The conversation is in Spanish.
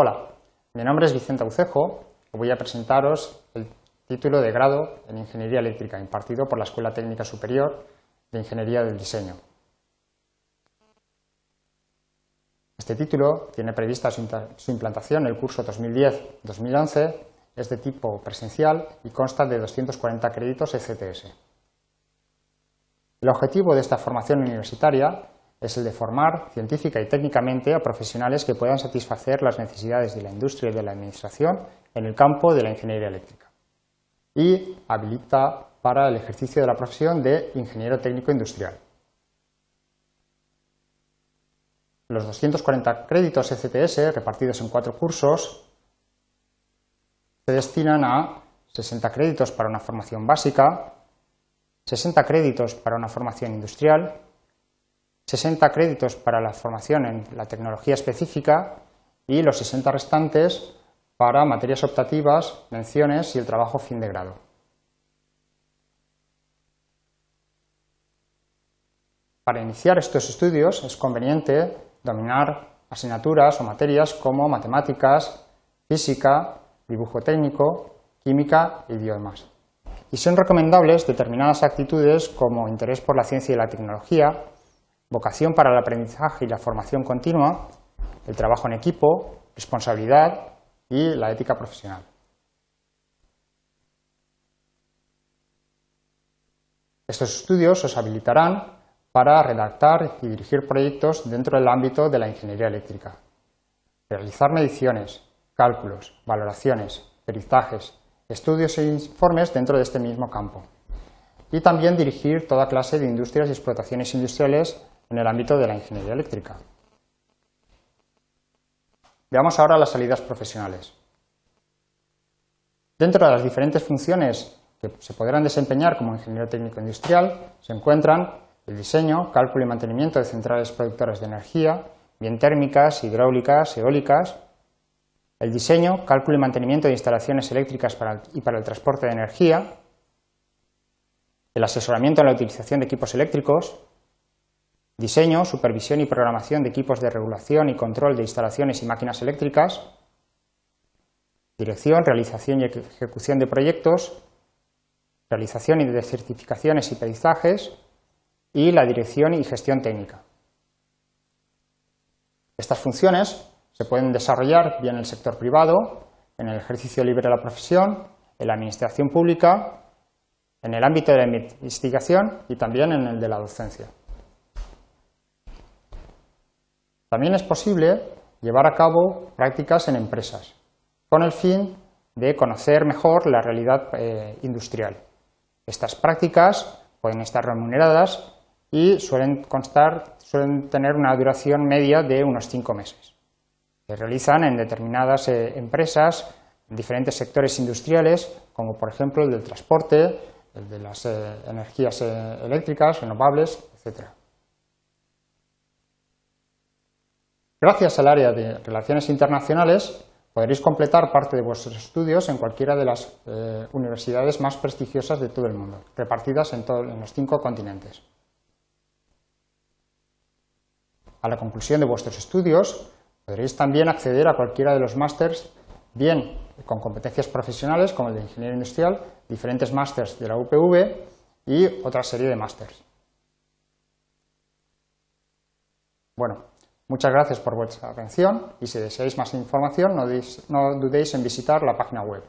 Hola, mi nombre es Vicente Aucejo y voy a presentaros el título de grado en Ingeniería Eléctrica impartido por la Escuela Técnica Superior de Ingeniería del Diseño. Este título tiene prevista su implantación en el curso 2010-2011, es de tipo presencial y consta de 240 créditos ECTS. El objetivo de esta formación universitaria es el de formar científica y técnicamente a profesionales que puedan satisfacer las necesidades de la industria y de la administración en el campo de la ingeniería eléctrica y habilita para el ejercicio de la profesión de ingeniero técnico industrial. Los 240 créditos ECTS repartidos en cuatro cursos se destinan a 60 créditos para una formación básica, 60 créditos para una formación industrial, 60 créditos para la formación en la tecnología específica y los 60 restantes para materias optativas, menciones y el trabajo fin de grado. Para iniciar estos estudios es conveniente dominar asignaturas o materias como matemáticas, física, dibujo técnico, química e idiomas. Y son recomendables determinadas actitudes como interés por la ciencia y la tecnología, vocación para el aprendizaje y la formación continua, el trabajo en equipo, responsabilidad y la ética profesional. Estos estudios os habilitarán para redactar y dirigir proyectos dentro del ámbito de la ingeniería eléctrica, realizar mediciones, cálculos, valoraciones, peritajes, estudios e informes dentro de este mismo campo y también dirigir toda clase de industrias y explotaciones industriales en el ámbito de la ingeniería eléctrica. Veamos ahora las salidas profesionales. Dentro de las diferentes funciones que se podrán desempeñar como ingeniero técnico industrial se encuentran el diseño, cálculo y mantenimiento de centrales productoras de energía, bien térmicas, hidráulicas, eólicas, el diseño, cálculo y mantenimiento de instalaciones eléctricas y para el transporte de energía, el asesoramiento en la utilización de equipos eléctricos, diseño, supervisión y programación de equipos de regulación y control de instalaciones y máquinas eléctricas, dirección, realización y ejecución de proyectos, realización y de certificaciones y perizajes y la dirección y gestión técnica. Estas funciones se pueden desarrollar bien en el sector privado, en el ejercicio libre de la profesión, en la administración pública, en el ámbito de la investigación y también en el de la docencia. También es posible llevar a cabo prácticas en empresas, con el fin de conocer mejor la realidad eh, industrial. Estas prácticas pueden estar remuneradas y suelen, constar, suelen tener una duración media de unos cinco meses. Se realizan en determinadas eh, empresas, en diferentes sectores industriales, como por ejemplo el del transporte, el de las eh, energías eléctricas, renovables, etc. Gracias al área de Relaciones Internacionales podréis completar parte de vuestros estudios en cualquiera de las eh, universidades más prestigiosas de todo el mundo, repartidas en, en los cinco continentes. A la conclusión de vuestros estudios podréis también acceder a cualquiera de los másters, bien con competencias profesionales como el de Ingeniería Industrial, diferentes másters de la UPV y otra serie de másters. Bueno, Muchas gracias por vuestra atención y si deseáis más información no, dudéis en visitar la página web.